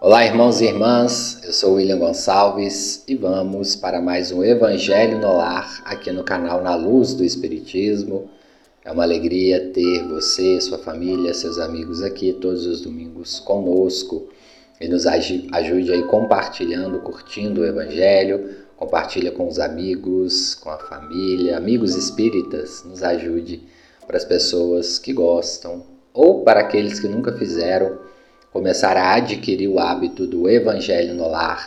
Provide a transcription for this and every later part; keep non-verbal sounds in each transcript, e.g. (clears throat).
Olá, irmãos e irmãs, eu sou William Gonçalves e vamos para mais um Evangelho no Lar aqui no canal Na Luz do Espiritismo. É uma alegria ter você, sua família, seus amigos aqui todos os domingos conosco. E nos ajude aí compartilhando, curtindo o Evangelho, compartilha com os amigos, com a família, amigos espíritas, nos ajude para as pessoas que gostam ou para aqueles que nunca fizeram começar a adquirir o hábito do Evangelho no lar,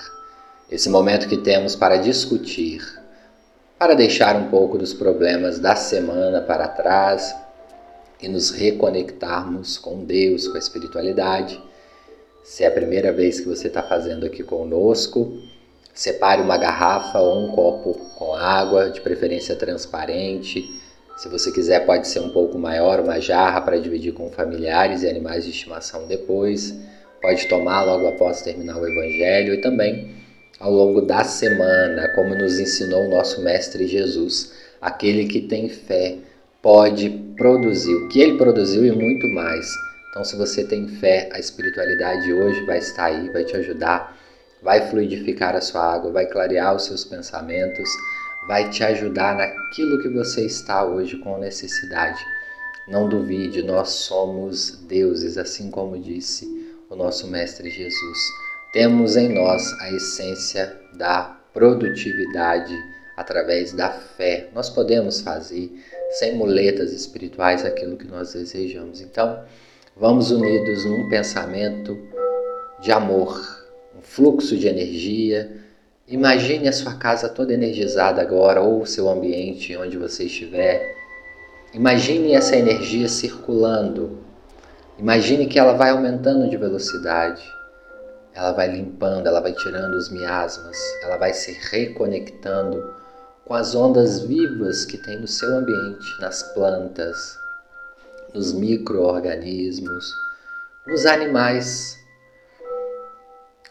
esse momento que temos para discutir, para deixar um pouco dos problemas da semana para trás e nos reconectarmos com Deus, com a espiritualidade. Se é a primeira vez que você está fazendo aqui conosco, separe uma garrafa ou um copo com água, de preferência transparente se você quiser, pode ser um pouco maior, uma jarra para dividir com familiares e animais de estimação depois. Pode tomar logo após terminar o Evangelho e também ao longo da semana, como nos ensinou o nosso Mestre Jesus. Aquele que tem fé pode produzir o que ele produziu e muito mais. Então, se você tem fé, a espiritualidade hoje vai estar aí, vai te ajudar, vai fluidificar a sua água, vai clarear os seus pensamentos vai te ajudar naquilo que você está hoje com necessidade. Não duvide, nós somos deuses, assim como disse o nosso Mestre Jesus. Temos em nós a essência da produtividade através da fé. Nós podemos fazer sem muletas espirituais aquilo que nós desejamos. Então, vamos unidos num pensamento de amor, um fluxo de energia Imagine a sua casa toda energizada agora, ou o seu ambiente onde você estiver. Imagine essa energia circulando. Imagine que ela vai aumentando de velocidade. Ela vai limpando, ela vai tirando os miasmas, ela vai se reconectando com as ondas vivas que tem no seu ambiente, nas plantas, nos micro-organismos, nos animais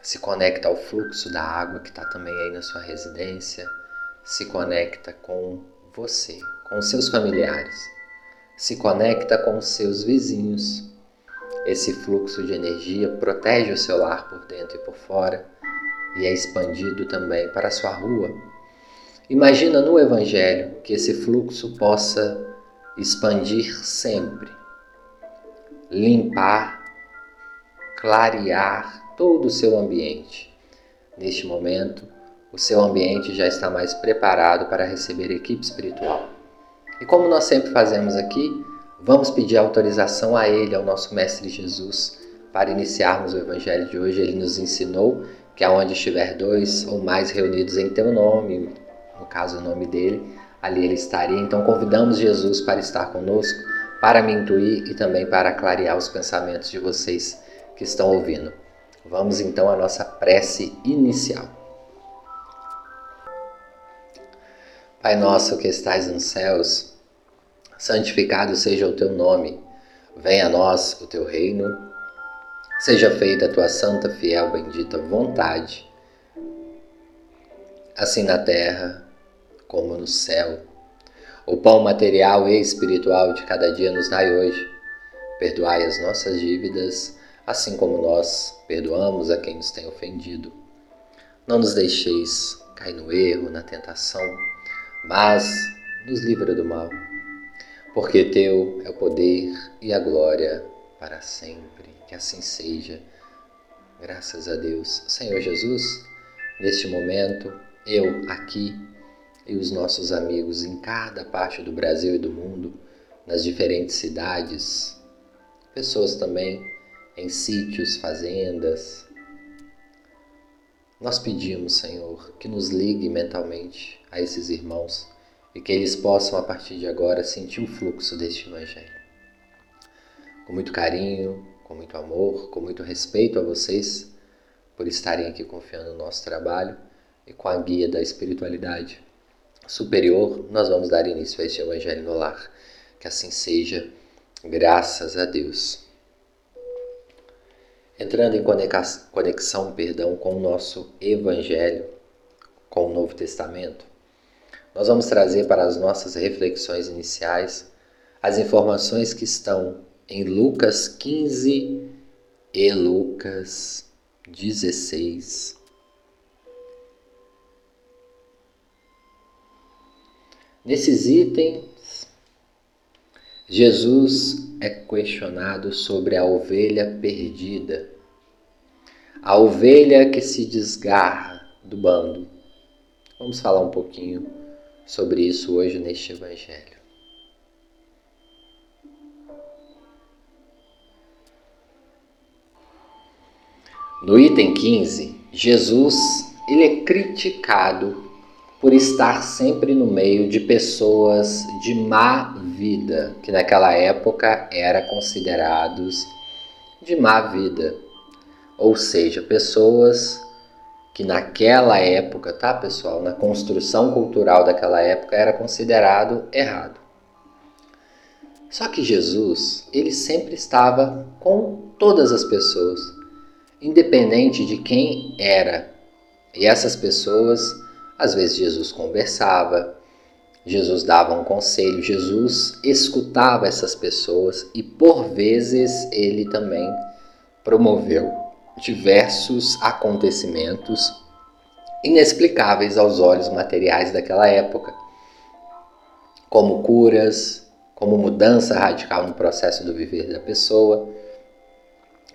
se conecta ao fluxo da água que está também aí na sua residência, se conecta com você, com seus familiares, se conecta com seus vizinhos. Esse fluxo de energia protege o seu lar por dentro e por fora e é expandido também para a sua rua. Imagina no Evangelho que esse fluxo possa expandir sempre, limpar, clarear todo o seu ambiente. Neste momento, o seu ambiente já está mais preparado para receber equipe espiritual. E como nós sempre fazemos aqui, vamos pedir autorização a Ele, ao nosso Mestre Jesus, para iniciarmos o Evangelho de hoje. Ele nos ensinou que aonde estiver dois ou mais reunidos em Teu nome, no caso o nome dele, ali ele estaria. Então convidamos Jesus para estar conosco, para me intuir e também para clarear os pensamentos de vocês que estão ouvindo. Vamos então à nossa prece inicial. Pai nosso que estais nos céus, santificado seja o teu nome. Venha a nós o teu reino. Seja feita a tua santa, fiel, bendita vontade, assim na terra como no céu. O pão material e espiritual de cada dia nos dai hoje. Perdoai as nossas dívidas assim como nós perdoamos a quem nos tem ofendido. Não nos deixeis cair no erro, na tentação, mas nos livra do mal, porque teu é o poder e a glória para sempre. Que assim seja. Graças a Deus. Senhor Jesus, neste momento, eu aqui e os nossos amigos em cada parte do Brasil e do mundo, nas diferentes cidades, pessoas também em sítios, fazendas. Nós pedimos, Senhor, que nos ligue mentalmente a esses irmãos e que eles possam, a partir de agora, sentir o fluxo deste Evangelho. Com muito carinho, com muito amor, com muito respeito a vocês por estarem aqui confiando no nosso trabalho e com a guia da espiritualidade superior, nós vamos dar início a este Evangelho no lar. Que assim seja, graças a Deus entrando em conexão, perdão, com o nosso Evangelho, com o Novo Testamento, nós vamos trazer para as nossas reflexões iniciais as informações que estão em Lucas 15 e Lucas 16. Nesses itens, Jesus é questionado sobre a ovelha perdida, a ovelha que se desgarra do bando. Vamos falar um pouquinho sobre isso hoje neste Evangelho. No item 15, Jesus ele é criticado por estar sempre no meio de pessoas de má vida, que naquela época era considerados de má vida. Ou seja, pessoas que naquela época, tá, pessoal, na construção cultural daquela época era considerado errado. Só que Jesus, ele sempre estava com todas as pessoas, independente de quem era. E essas pessoas às vezes Jesus conversava, Jesus dava um conselho, Jesus escutava essas pessoas e por vezes ele também promoveu diversos acontecimentos inexplicáveis aos olhos materiais daquela época, como curas, como mudança radical no processo do viver da pessoa.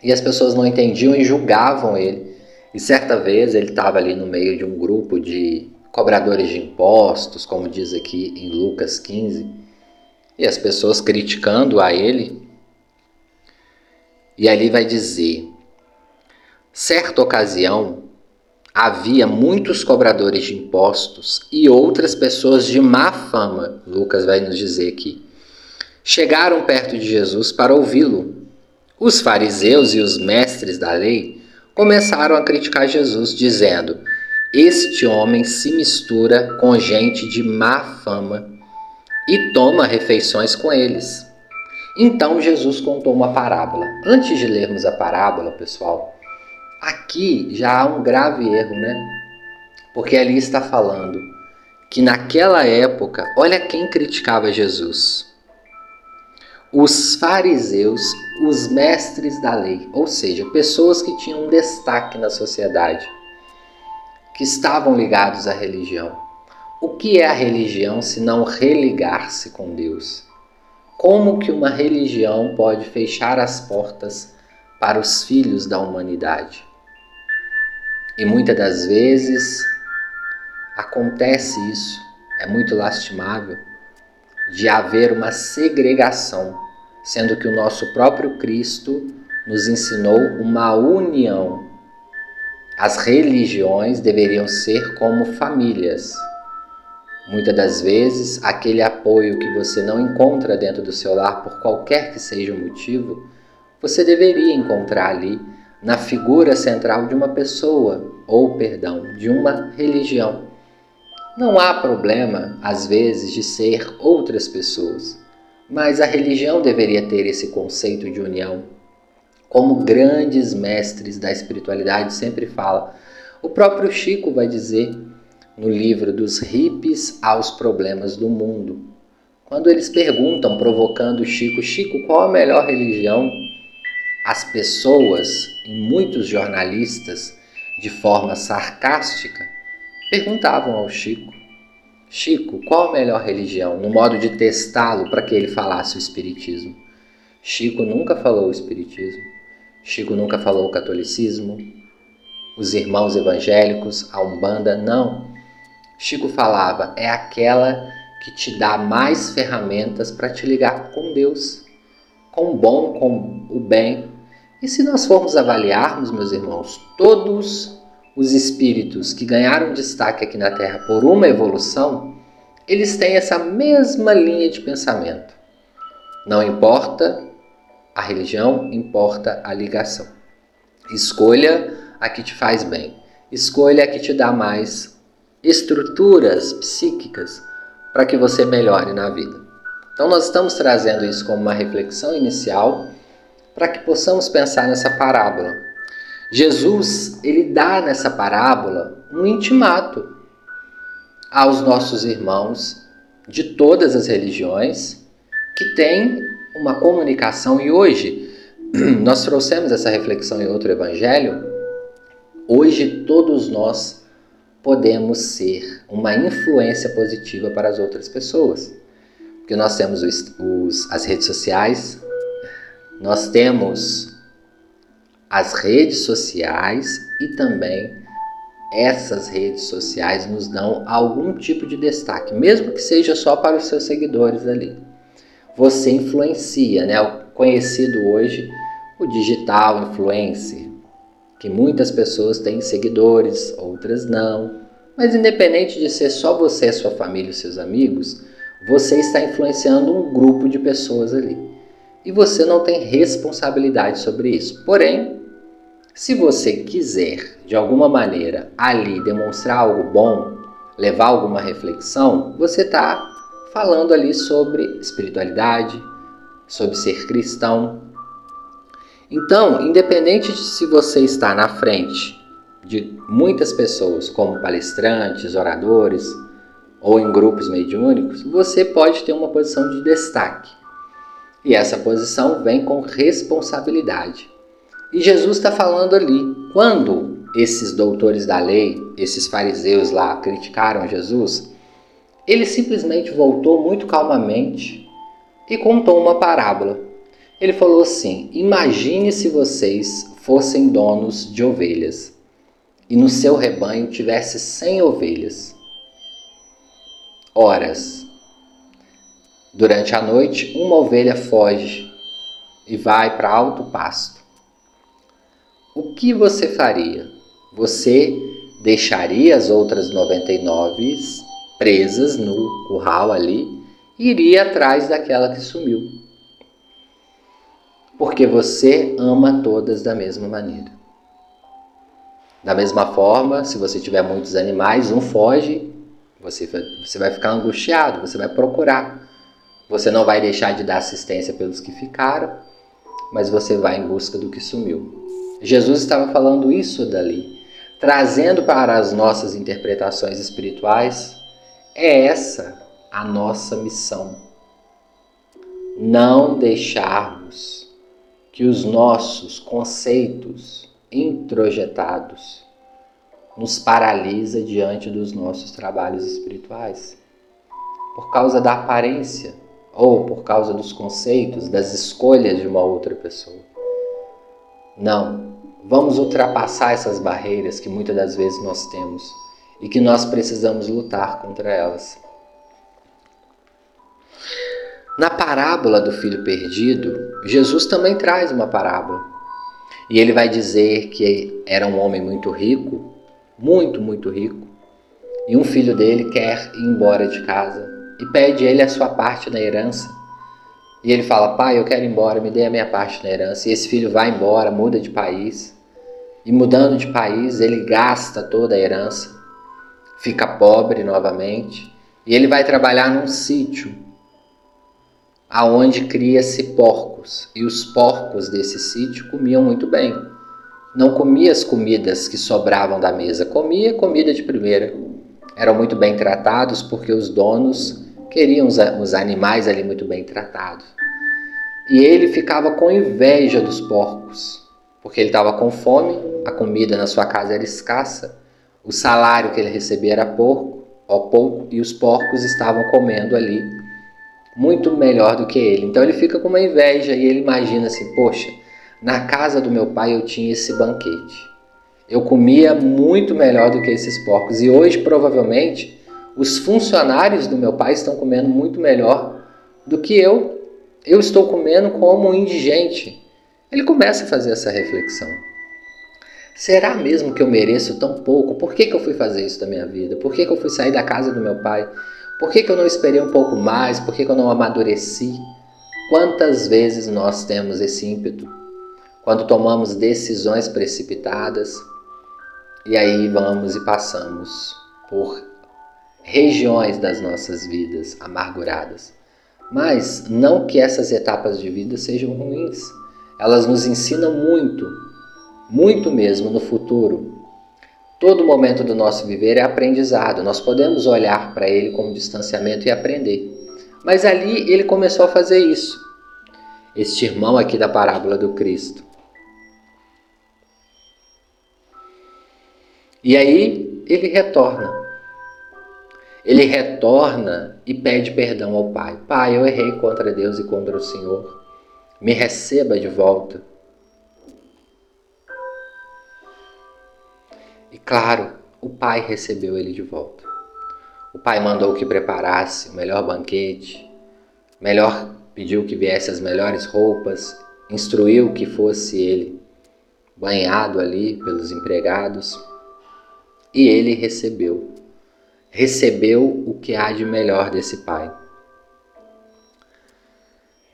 E as pessoas não entendiam e julgavam ele. E certa vez ele estava ali no meio de um grupo de cobradores de impostos, como diz aqui em Lucas 15, e as pessoas criticando a ele. E ali vai dizer: certa ocasião havia muitos cobradores de impostos e outras pessoas de má fama, Lucas vai nos dizer aqui. Chegaram perto de Jesus para ouvi-lo. Os fariseus e os mestres da lei começaram a criticar Jesus, dizendo: este homem se mistura com gente de má fama e toma refeições com eles. Então Jesus contou uma parábola. Antes de lermos a parábola, pessoal, aqui já há um grave erro, né? Porque ali está falando que naquela época, olha quem criticava Jesus. Os fariseus, os mestres da lei, ou seja, pessoas que tinham um destaque na sociedade que estavam ligados à religião. O que é a religião se não religar-se com Deus? Como que uma religião pode fechar as portas para os filhos da humanidade? E muitas das vezes acontece isso, é muito lastimável, de haver uma segregação, sendo que o nosso próprio Cristo nos ensinou uma união as religiões deveriam ser como famílias. Muitas das vezes, aquele apoio que você não encontra dentro do seu lar, por qualquer que seja o motivo, você deveria encontrar ali na figura central de uma pessoa, ou, perdão, de uma religião. Não há problema, às vezes, de ser outras pessoas, mas a religião deveria ter esse conceito de união como grandes mestres da espiritualidade sempre fala. O próprio Chico vai dizer no livro dos hippies aos problemas do mundo. Quando eles perguntam, provocando Chico, Chico, qual a melhor religião? As pessoas, e muitos jornalistas, de forma sarcástica, perguntavam ao Chico: Chico, qual a melhor religião? No modo de testá-lo para que ele falasse o Espiritismo. Chico nunca falou o Espiritismo. Chico nunca falou o catolicismo, os irmãos evangélicos, a Umbanda, não. Chico falava, é aquela que te dá mais ferramentas para te ligar com Deus, com o bom, com o bem. E se nós formos avaliarmos, meus irmãos, todos os espíritos que ganharam destaque aqui na Terra por uma evolução, eles têm essa mesma linha de pensamento. Não importa a religião importa a ligação. Escolha a que te faz bem. Escolha a que te dá mais estruturas psíquicas para que você melhore na vida. Então, nós estamos trazendo isso como uma reflexão inicial para que possamos pensar nessa parábola. Jesus, ele dá nessa parábola um intimato aos nossos irmãos de todas as religiões que têm uma comunicação. E hoje (clears throat) nós trouxemos essa reflexão em outro evangelho, Hoje todos nós podemos ser uma influência positiva para as outras pessoas. Porque nós temos os, os, as redes sociais, nós temos as redes sociais e também essas redes sociais nos dão algum tipo de destaque, mesmo que seja só para os seus seguidores ali. Você influencia, né? O conhecido hoje o digital influencer, que muitas pessoas têm seguidores, outras não. Mas independente de ser só você, sua família seus amigos, você está influenciando um grupo de pessoas ali. E você não tem responsabilidade sobre isso. Porém, se você quiser, de alguma maneira, ali demonstrar algo bom, levar alguma reflexão, você está falando ali sobre espiritualidade, sobre ser cristão. Então, independente de se você está na frente de muitas pessoas, como palestrantes, oradores ou em grupos mediúnicos, você pode ter uma posição de destaque. E essa posição vem com responsabilidade. E Jesus está falando ali, quando esses doutores da lei, esses fariseus lá criticaram Jesus, ele simplesmente voltou muito calmamente e contou uma parábola. Ele falou assim: Imagine se vocês fossem donos de ovelhas e no seu rebanho tivesse cem ovelhas. Horas. Durante a noite, uma ovelha foge e vai para alto pasto o que você faria? Você deixaria as outras 99 presas no curral ali iria atrás daquela que sumiu. Porque você ama todas da mesma maneira. Da mesma forma, se você tiver muitos animais, um foge, você, você vai ficar angustiado, você vai procurar. Você não vai deixar de dar assistência pelos que ficaram, mas você vai em busca do que sumiu. Jesus estava falando isso dali, trazendo para as nossas interpretações espirituais. É essa a nossa missão. Não deixarmos que os nossos conceitos introjetados nos paralisa diante dos nossos trabalhos espirituais. Por causa da aparência ou por causa dos conceitos, das escolhas de uma outra pessoa. Não. Vamos ultrapassar essas barreiras que muitas das vezes nós temos e que nós precisamos lutar contra elas. Na parábola do filho perdido, Jesus também traz uma parábola. E ele vai dizer que era um homem muito rico, muito, muito rico, e um filho dele quer ir embora de casa e pede ele a sua parte na herança. E ele fala: Pai, eu quero ir embora, me dê a minha parte na herança. E esse filho vai embora, muda de país. E mudando de país, ele gasta toda a herança, fica pobre novamente. E ele vai trabalhar num sítio aonde cria-se porcos. E os porcos desse sítio comiam muito bem. Não comia as comidas que sobravam da mesa, comia comida de primeira. Eram muito bem tratados porque os donos queriam os animais ali muito bem tratados. E ele ficava com inveja dos porcos, porque ele estava com fome, a comida na sua casa era escassa, o salário que ele recebia era pouco, ó, pouco e os porcos estavam comendo ali muito melhor do que ele. Então ele fica com uma inveja e ele imagina assim: poxa, na casa do meu pai eu tinha esse banquete. Eu comia muito melhor do que esses porcos e hoje provavelmente os funcionários do meu pai estão comendo muito melhor do que eu eu estou comendo como um indigente. Ele começa a fazer essa reflexão. Será mesmo que eu mereço tão pouco? Por que, que eu fui fazer isso da minha vida? Por que, que eu fui sair da casa do meu pai? Por que, que eu não esperei um pouco mais? Por que, que eu não amadureci? Quantas vezes nós temos esse ímpeto? Quando tomamos decisões precipitadas e aí vamos e passamos por regiões das nossas vidas amarguradas. Mas não que essas etapas de vida sejam ruins. Elas nos ensinam muito, muito mesmo no futuro. Todo momento do nosso viver é aprendizado. Nós podemos olhar para ele como distanciamento e aprender. Mas ali ele começou a fazer isso. Este irmão aqui da parábola do Cristo. E aí ele retorna. Ele retorna e pede perdão ao pai. Pai, eu errei contra Deus e contra o Senhor. Me receba de volta. Claro, o pai recebeu ele de volta. O pai mandou que preparasse o melhor banquete, melhor pediu que viesse as melhores roupas, instruiu que fosse ele banhado ali pelos empregados e ele recebeu. Recebeu o que há de melhor desse pai.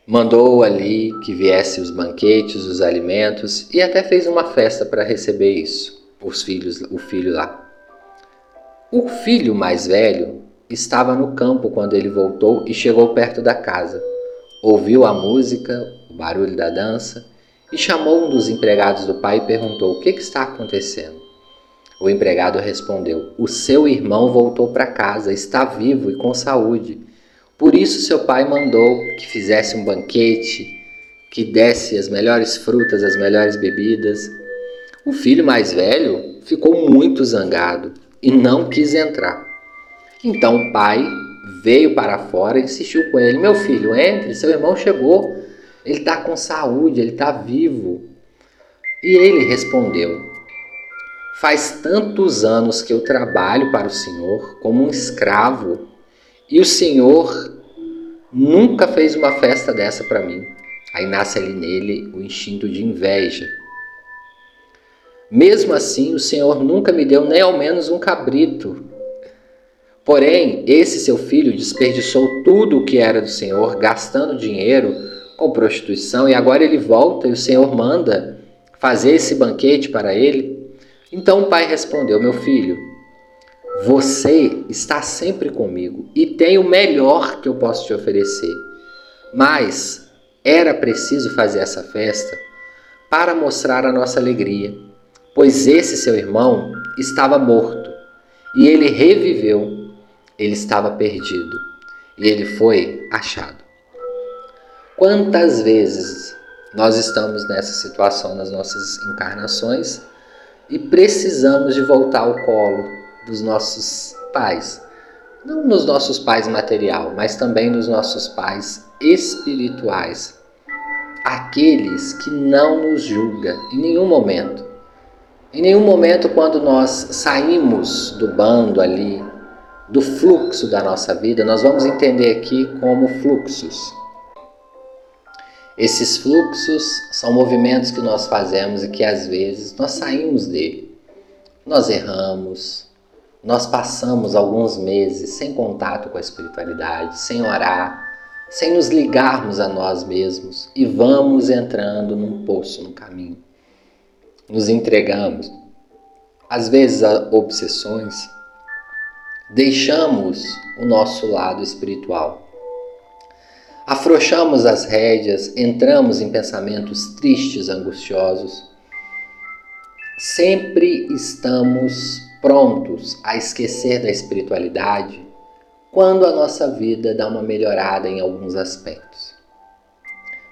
Mandou ali que viesse os banquetes, os alimentos e até fez uma festa para receber isso, os filhos, o filho lá. O filho mais velho estava no campo quando ele voltou e chegou perto da casa. Ouviu a música, o barulho da dança e chamou um dos empregados do pai e perguntou: O que, que está acontecendo? O empregado respondeu: O seu irmão voltou para casa, está vivo e com saúde. Por isso seu pai mandou que fizesse um banquete, que desse as melhores frutas, as melhores bebidas. O filho mais velho ficou muito zangado e não quis entrar. Então o pai veio para fora e insistiu com ele: Meu filho, entre, seu irmão chegou, ele está com saúde, ele está vivo. E ele respondeu: Faz tantos anos que eu trabalho para o Senhor como um escravo, e o Senhor nunca fez uma festa dessa para mim. Aí nasce ali nele o instinto de inveja. Mesmo assim, o Senhor nunca me deu nem ao menos um cabrito Porém, esse seu filho desperdiçou tudo o que era do Senhor, gastando dinheiro com prostituição, e agora ele volta e o Senhor manda fazer esse banquete para ele. Então o pai respondeu: Meu filho, você está sempre comigo e tem o melhor que eu posso te oferecer. Mas era preciso fazer essa festa para mostrar a nossa alegria, pois esse seu irmão estava morto e ele reviveu ele estava perdido e ele foi achado. Quantas vezes nós estamos nessa situação nas nossas encarnações e precisamos de voltar ao colo dos nossos pais? Não nos nossos pais material, mas também nos nossos pais espirituais. Aqueles que não nos julga em nenhum momento. Em nenhum momento quando nós saímos do bando ali do fluxo da nossa vida, nós vamos entender aqui como fluxos. Esses fluxos são movimentos que nós fazemos e que às vezes nós saímos dele. Nós erramos, nós passamos alguns meses sem contato com a espiritualidade, sem orar, sem nos ligarmos a nós mesmos e vamos entrando num poço no caminho. Nos entregamos, às vezes, a obsessões, deixamos o nosso lado espiritual. Afrouxamos as rédeas, entramos em pensamentos tristes, angustiosos. Sempre estamos prontos a esquecer da espiritualidade quando a nossa vida dá uma melhorada em alguns aspectos.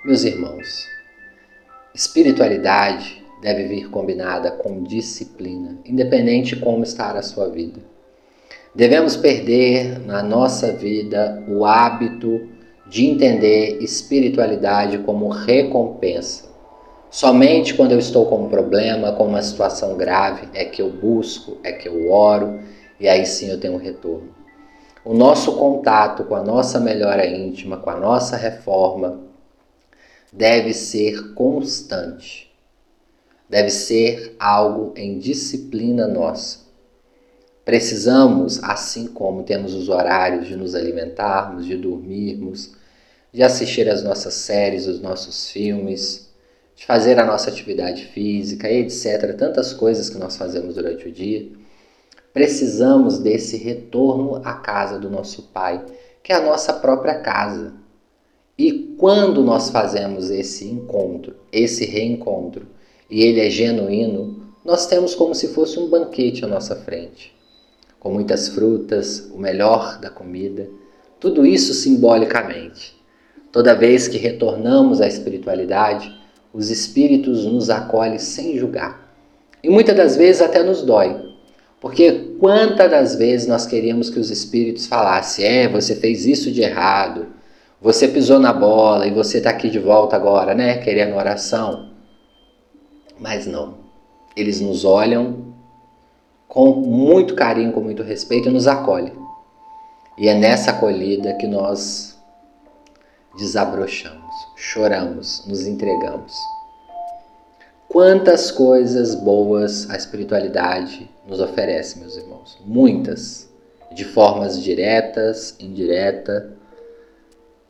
Meus irmãos, espiritualidade deve vir combinada com disciplina, independente de como estar a sua vida. Devemos perder na nossa vida o hábito de entender espiritualidade como recompensa. Somente quando eu estou com um problema, com uma situação grave, é que eu busco, é que eu oro e aí sim eu tenho um retorno. O nosso contato com a nossa melhora íntima, com a nossa reforma, deve ser constante. Deve ser algo em disciplina nossa. Precisamos, assim como temos os horários de nos alimentarmos, de dormirmos, de assistir às nossas séries, os nossos filmes, de fazer a nossa atividade física, etc., tantas coisas que nós fazemos durante o dia, precisamos desse retorno à casa do nosso Pai, que é a nossa própria casa. E quando nós fazemos esse encontro, esse reencontro, e ele é genuíno, nós temos como se fosse um banquete à nossa frente com muitas frutas, o melhor da comida, tudo isso simbolicamente. Toda vez que retornamos à espiritualidade, os espíritos nos acolhem sem julgar. E muitas das vezes até nos dói, Porque quantas das vezes nós queríamos que os espíritos falassem: é, você fez isso de errado, você pisou na bola e você está aqui de volta agora, né? Querendo oração. Mas não. Eles nos olham com muito carinho, com muito respeito e nos acolhem. E é nessa acolhida que nós desabrochamos, choramos, nos entregamos. Quantas coisas boas a espiritualidade nos oferece, meus irmãos. Muitas. De formas diretas, indiretas.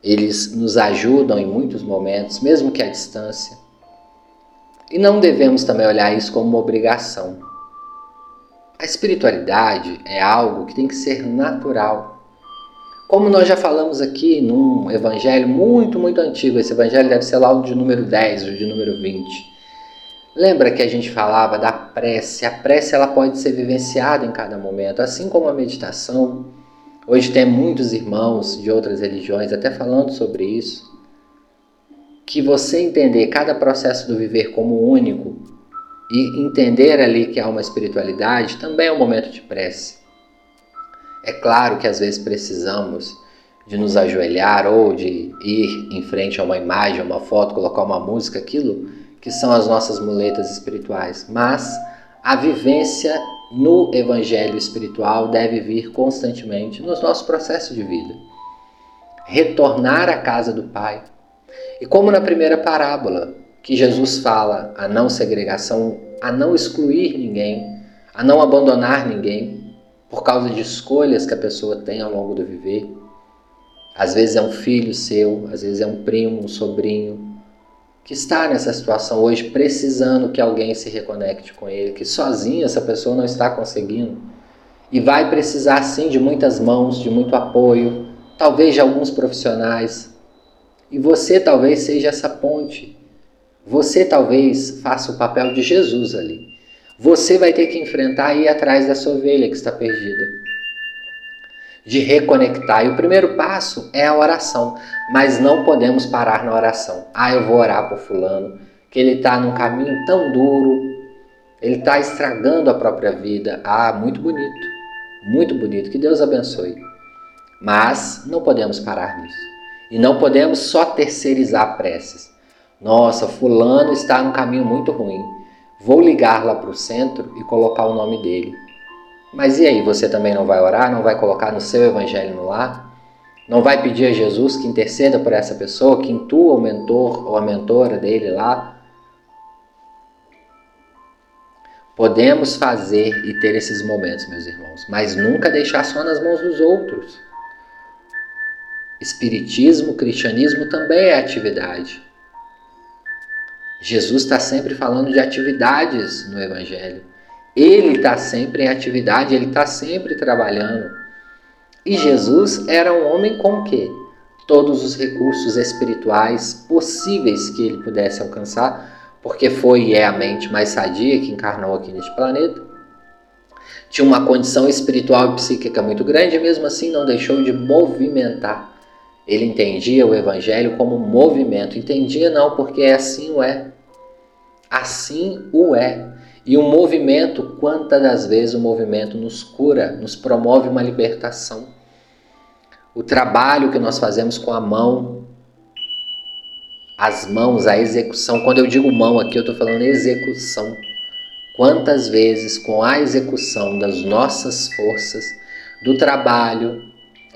Eles nos ajudam em muitos momentos, mesmo que à distância. E não devemos também olhar isso como uma obrigação. A espiritualidade é algo que tem que ser natural. Como nós já falamos aqui num evangelho muito, muito antigo, esse evangelho deve ser lá o de número 10 ou de número 20 Lembra que a gente falava da prece? A prece ela pode ser vivenciada em cada momento, assim como a meditação. Hoje tem muitos irmãos de outras religiões até falando sobre isso. Que você entender cada processo do viver como único e entender ali que há uma espiritualidade também é um momento de prece. É claro que às vezes precisamos de nos ajoelhar ou de ir em frente a uma imagem, uma foto, colocar uma música, aquilo que são as nossas muletas espirituais, mas a vivência no evangelho espiritual deve vir constantemente nos nossos processos de vida. Retornar à casa do Pai. E como na primeira parábola, que Jesus fala a não segregação, a não excluir ninguém, a não abandonar ninguém por causa de escolhas que a pessoa tem ao longo do viver. Às vezes é um filho seu, às vezes é um primo, um sobrinho, que está nessa situação hoje precisando que alguém se reconecte com ele, que sozinho essa pessoa não está conseguindo. E vai precisar sim de muitas mãos, de muito apoio, talvez de alguns profissionais. E você talvez seja essa ponte. Você talvez faça o papel de Jesus ali. Você vai ter que enfrentar e ir atrás dessa ovelha que está perdida de reconectar. E o primeiro passo é a oração, mas não podemos parar na oração. Ah, eu vou orar por Fulano, que ele está num caminho tão duro, ele está estragando a própria vida. Ah, muito bonito, muito bonito, que Deus abençoe. Mas não podemos parar nisso. E não podemos só terceirizar preces. Nossa, Fulano está num caminho muito ruim. Vou ligar lá para o centro e colocar o nome dele. Mas e aí, você também não vai orar, não vai colocar no seu evangelho no lar? Não vai pedir a Jesus que interceda por essa pessoa, que intua o mentor ou a mentora dele lá? Podemos fazer e ter esses momentos, meus irmãos, mas nunca deixar só nas mãos dos outros. Espiritismo, cristianismo também é atividade. Jesus está sempre falando de atividades no Evangelho. Ele está sempre em atividade, ele está sempre trabalhando. E Jesus era um homem com que todos os recursos espirituais possíveis que ele pudesse alcançar, porque foi e é a mente mais sadia que encarnou aqui neste planeta. Tinha uma condição espiritual e psíquica muito grande e mesmo assim não deixou de movimentar. Ele entendia o evangelho como movimento. Entendia não, porque assim o é. Assim o é. E o movimento, quantas das vezes o movimento nos cura, nos promove uma libertação. O trabalho que nós fazemos com a mão, as mãos, a execução. Quando eu digo mão aqui, eu estou falando execução. Quantas vezes, com a execução das nossas forças, do trabalho,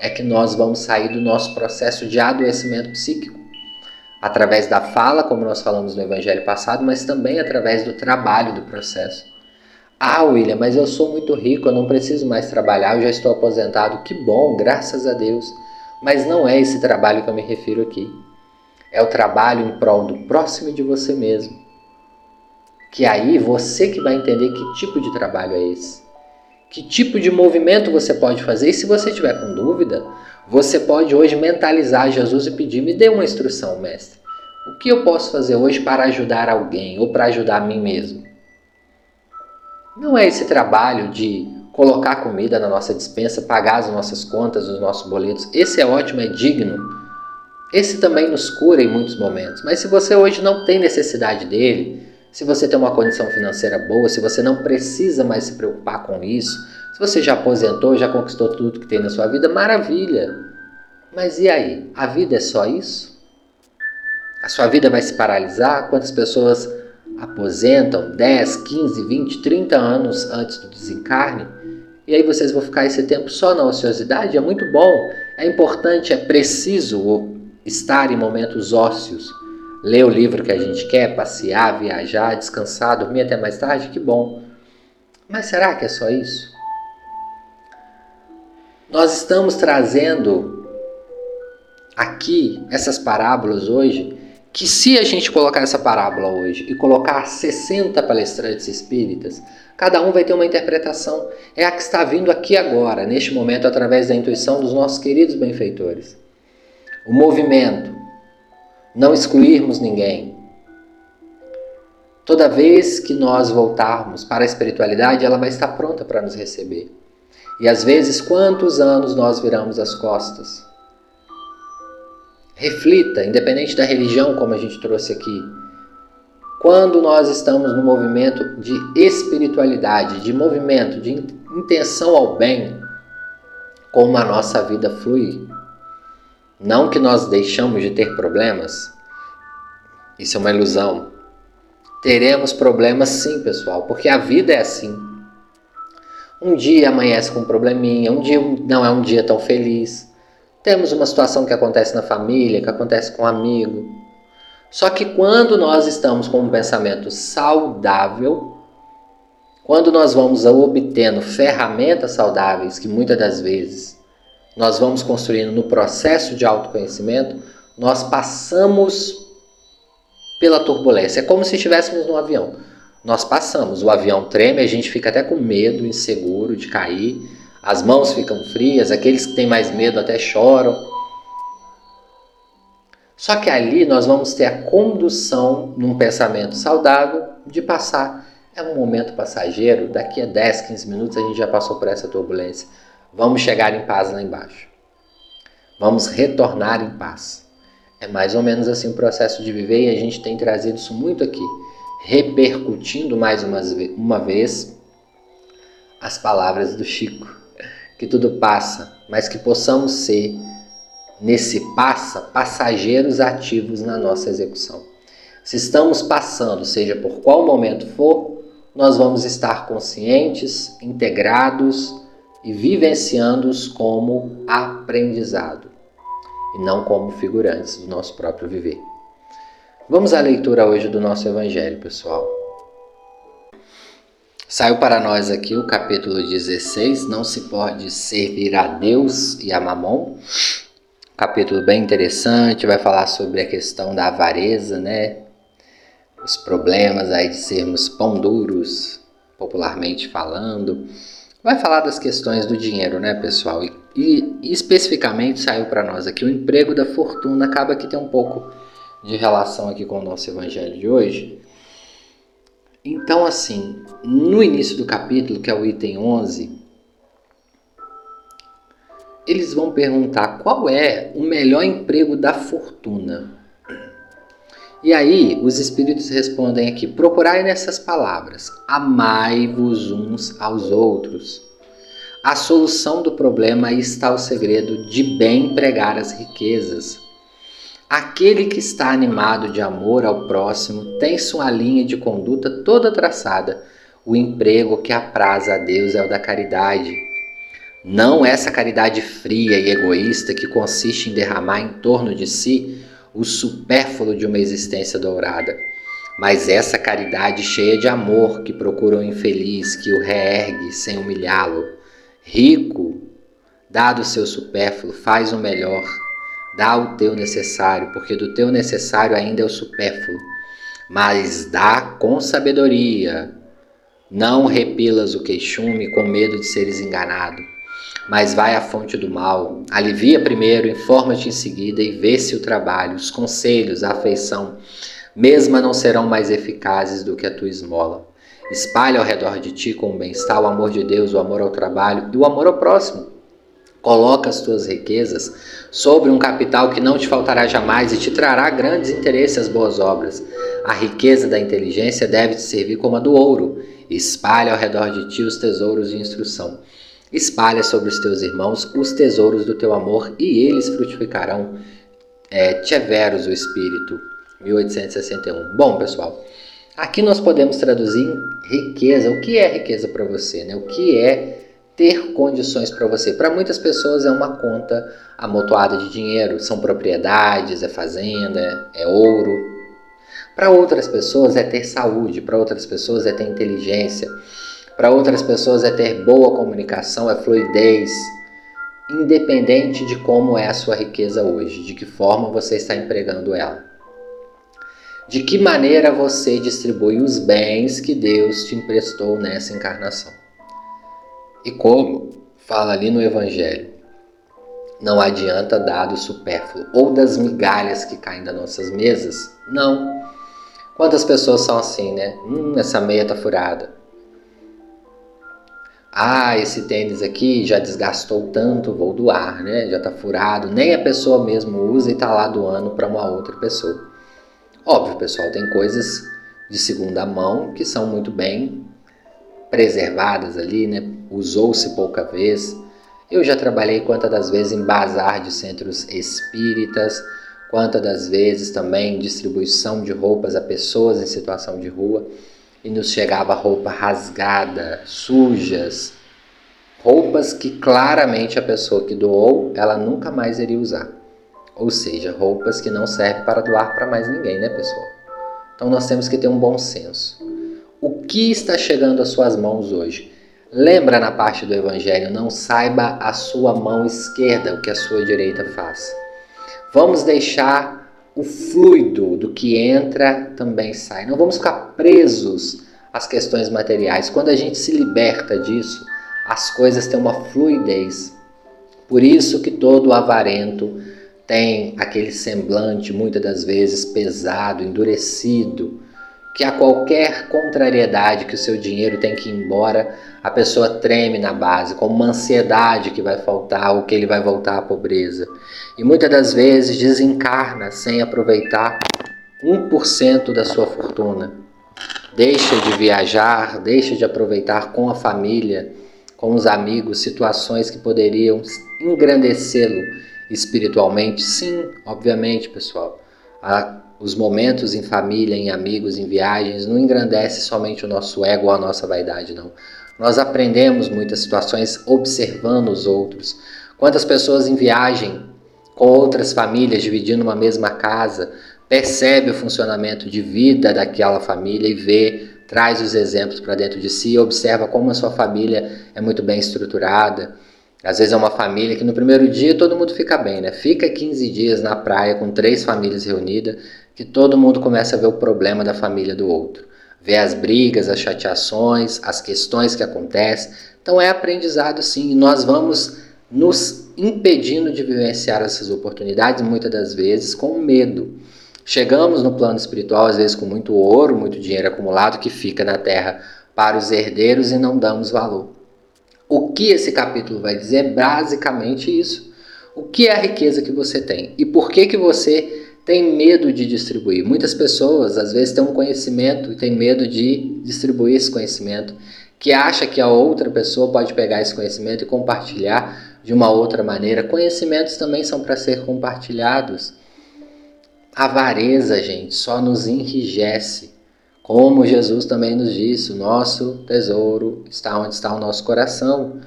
é que nós vamos sair do nosso processo de adoecimento psíquico? através da fala, como nós falamos no evangelho passado, mas também através do trabalho do processo. Ah, William, mas eu sou muito rico, eu não preciso mais trabalhar, eu já estou aposentado. Que bom, graças a Deus. Mas não é esse trabalho que eu me refiro aqui. É o trabalho em prol do próximo de você mesmo. Que aí você que vai entender que tipo de trabalho é esse. Que tipo de movimento você pode fazer. E se você tiver com dúvida, você pode hoje mentalizar Jesus e pedir: me dê uma instrução, mestre. O que eu posso fazer hoje para ajudar alguém ou para ajudar a mim mesmo? Não é esse trabalho de colocar comida na nossa dispensa, pagar as nossas contas, os nossos boletos. Esse é ótimo, é digno. Esse também nos cura em muitos momentos. Mas se você hoje não tem necessidade dele, se você tem uma condição financeira boa, se você não precisa mais se preocupar com isso, se você já aposentou, já conquistou tudo que tem na sua vida, maravilha. Mas e aí? A vida é só isso? A sua vida vai se paralisar? Quantas pessoas aposentam 10, 15, 20, 30 anos antes do desencarne? E aí vocês vão ficar esse tempo só na ociosidade? É muito bom, é importante, é preciso estar em momentos ósseos, ler o livro que a gente quer, passear, viajar, descansar, dormir até mais tarde, que bom. Mas será que é só isso? Nós estamos trazendo aqui essas parábolas hoje, que se a gente colocar essa parábola hoje e colocar 60 palestrantes espíritas, Cada um vai ter uma interpretação. É a que está vindo aqui agora, neste momento, através da intuição dos nossos queridos benfeitores. O movimento. Não excluirmos ninguém. Toda vez que nós voltarmos para a espiritualidade, ela vai estar pronta para nos receber. E às vezes, quantos anos nós viramos as costas? Reflita, independente da religião, como a gente trouxe aqui. Quando nós estamos no movimento de espiritualidade, de movimento, de intenção ao bem, como a nossa vida flui. Não que nós deixamos de ter problemas, isso é uma ilusão. Teremos problemas sim, pessoal, porque a vida é assim. Um dia amanhece com um probleminha, um dia não é um dia tão feliz. Temos uma situação que acontece na família, que acontece com um amigo, só que quando nós estamos com um pensamento saudável, quando nós vamos obtendo ferramentas saudáveis, que muitas das vezes nós vamos construindo no processo de autoconhecimento, nós passamos pela turbulência. É como se estivéssemos no avião. Nós passamos, o avião treme, a gente fica até com medo, inseguro de cair, as mãos ficam frias, aqueles que têm mais medo até choram. Só que ali nós vamos ter a condução num pensamento saudável de passar. É um momento passageiro, daqui a 10, 15 minutos a gente já passou por essa turbulência. Vamos chegar em paz lá embaixo. Vamos retornar em paz. É mais ou menos assim o processo de viver e a gente tem trazido isso muito aqui, repercutindo mais uma, vez as palavras do Chico. Que tudo passa, mas que possamos ser nesse passa passageiros ativos na nossa execução. Se estamos passando, seja por qual momento for, nós vamos estar conscientes, integrados e vivenciando-os como aprendizado e não como figurantes do nosso próprio viver. Vamos à leitura hoje do nosso Evangelho, pessoal. Saiu para nós aqui o capítulo 16, não se pode servir a Deus e a Mamon capítulo bem interessante, vai falar sobre a questão da avareza, né? Os problemas aí de sermos pão duros, popularmente falando. Vai falar das questões do dinheiro, né, pessoal? E, e, especificamente saiu para nós aqui o emprego da fortuna, acaba que tem um pouco de relação aqui com o nosso evangelho de hoje. Então, assim, no início do capítulo, que é o item 11, eles vão perguntar qual é o melhor emprego da fortuna. E aí os espíritos respondem aqui: procurai nessas palavras, amai-vos uns aos outros. A solução do problema está o segredo de bem empregar as riquezas. Aquele que está animado de amor ao próximo tem sua linha de conduta toda traçada. O emprego que apraz a Deus é o da caridade não essa caridade fria e egoísta que consiste em derramar em torno de si o supérfluo de uma existência dourada, mas essa caridade cheia de amor que procura o infeliz, que o reergue sem humilhá-lo. Rico, dado o seu supérfluo, faz o melhor, dá o teu necessário, porque do teu necessário ainda é o supérfluo, mas dá com sabedoria. Não repilas o queixume com medo de seres enganado mas vai à fonte do mal. Alivia primeiro, informa-te em seguida e vê se o trabalho, os conselhos, a afeição, mesma não serão mais eficazes do que a tua esmola. Espalha ao redor de ti com o bem-estar o amor de Deus, o amor ao trabalho e o amor ao próximo. Coloca as tuas riquezas sobre um capital que não te faltará jamais e te trará grandes interesses às boas obras. A riqueza da inteligência deve te servir como a do ouro. Espalha ao redor de ti os tesouros de instrução. Espalha sobre os teus irmãos os tesouros do teu amor e eles frutificarão. É, Tcheveros, o Espírito, 1861. Bom, pessoal, aqui nós podemos traduzir riqueza. O que é riqueza para você? Né? O que é ter condições para você. Para muitas pessoas é uma conta amontoada de dinheiro, são propriedades, é fazenda, é ouro. Para outras pessoas é ter saúde, para outras pessoas é ter inteligência, para outras pessoas é ter boa comunicação, é fluidez. Independente de como é a sua riqueza hoje, de que forma você está empregando ela. De que maneira você distribui os bens que Deus te emprestou nessa encarnação. E como fala ali no Evangelho, não adianta dado supérfluo ou das migalhas que caem das nossas mesas. Não. Quantas pessoas são assim, né? Hum, essa meia tá furada. Ah, esse tênis aqui já desgastou tanto, vou doar, né? Já tá furado. Nem a pessoa mesmo usa e tá lá doando para uma outra pessoa. Óbvio, pessoal, tem coisas de segunda mão que são muito bem preservadas ali, né? Usou-se pouca vez. Eu já trabalhei quantas das vezes em bazar de centros espíritas, quantas das vezes também distribuição de roupas a pessoas em situação de rua e nos chegava roupa rasgada, sujas, roupas que claramente a pessoa que doou, ela nunca mais iria usar. Ou seja, roupas que não servem para doar para mais ninguém, né, pessoal? Então nós temos que ter um bom senso o que está chegando às suas mãos hoje. Lembra na parte do Evangelho, não saiba a sua mão esquerda o que a sua direita faz. Vamos deixar o fluido do que entra também sai. Não vamos ficar presos às questões materiais. Quando a gente se liberta disso, as coisas têm uma fluidez. Por isso que todo avarento tem aquele semblante, muitas das vezes pesado, endurecido, que a qualquer contrariedade que o seu dinheiro tem que ir embora, a pessoa treme na base, com uma ansiedade que vai faltar ou que ele vai voltar à pobreza. E muitas das vezes desencarna sem aproveitar 1% da sua fortuna. Deixa de viajar, deixa de aproveitar com a família, com os amigos, situações que poderiam engrandecê-lo espiritualmente. Sim, obviamente, pessoal. A os momentos em família, em amigos, em viagens, não engrandece somente o nosso ego ou a nossa vaidade, não. Nós aprendemos muitas situações observando os outros. Quantas pessoas em viagem com outras famílias, dividindo uma mesma casa, percebe o funcionamento de vida daquela família e vê, traz os exemplos para dentro de si, observa como a sua família é muito bem estruturada. Às vezes é uma família que no primeiro dia todo mundo fica bem, né? Fica 15 dias na praia com três famílias reunidas, que todo mundo começa a ver o problema da família do outro, ver as brigas, as chateações, as questões que acontecem. Então é aprendizado sim, e nós vamos nos impedindo de vivenciar essas oportunidades muitas das vezes com medo. Chegamos no plano espiritual às vezes com muito ouro, muito dinheiro acumulado que fica na terra para os herdeiros e não damos valor. O que esse capítulo vai dizer é basicamente isso. O que é a riqueza que você tem e por que que você tem medo de distribuir. Muitas pessoas, às vezes, têm um conhecimento e têm medo de distribuir esse conhecimento, que acha que a outra pessoa pode pegar esse conhecimento e compartilhar de uma outra maneira. Conhecimentos também são para ser compartilhados. A avareza, gente, só nos enrijece. Como Jesus também nos disse, o nosso tesouro está onde está o nosso coração.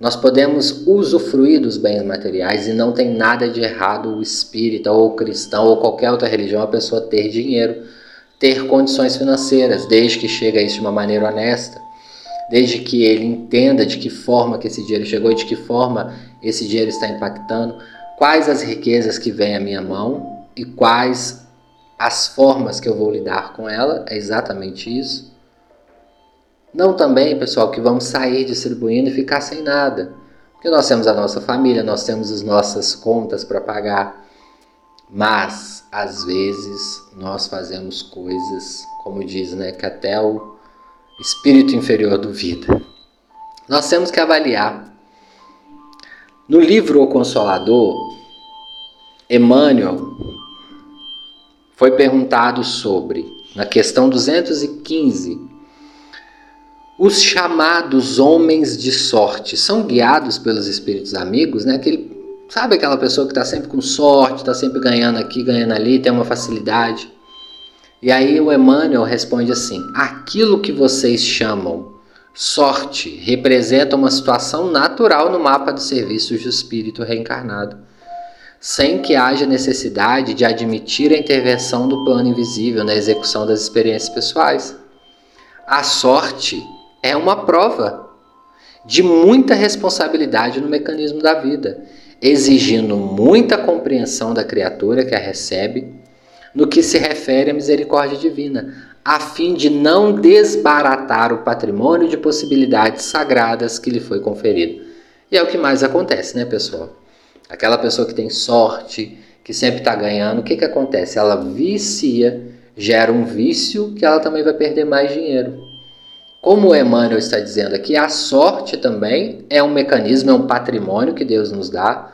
Nós podemos usufruir dos bens materiais e não tem nada de errado o espírita ou o cristão ou qualquer outra religião a pessoa ter dinheiro, ter condições financeiras, desde que chegue a isso de uma maneira honesta, desde que ele entenda de que forma que esse dinheiro chegou e de que forma esse dinheiro está impactando, quais as riquezas que vêm à minha mão e quais as formas que eu vou lidar com ela, é exatamente isso. Não também, pessoal, que vamos sair distribuindo e ficar sem nada. Porque nós temos a nossa família, nós temos as nossas contas para pagar. Mas, às vezes, nós fazemos coisas, como diz, né, que até o espírito inferior duvida. Nós temos que avaliar No livro O Consolador, Emmanuel foi perguntado sobre, na questão 215, os chamados homens de sorte são guiados pelos espíritos amigos, né? Aquele, sabe aquela pessoa que está sempre com sorte, está sempre ganhando aqui, ganhando ali, tem uma facilidade. E aí o Emmanuel responde assim: aquilo que vocês chamam sorte representa uma situação natural no mapa dos serviços do espírito reencarnado sem que haja necessidade de admitir a intervenção do plano invisível na execução das experiências pessoais. A sorte é uma prova de muita responsabilidade no mecanismo da vida, exigindo muita compreensão da criatura que a recebe no que se refere à misericórdia divina, a fim de não desbaratar o patrimônio de possibilidades sagradas que lhe foi conferido. E é o que mais acontece, né, pessoal? Aquela pessoa que tem sorte, que sempre está ganhando, o que, que acontece? Ela vicia, gera um vício que ela também vai perder mais dinheiro. Como Emmanuel está dizendo aqui, a sorte também é um mecanismo, é um patrimônio que Deus nos dá,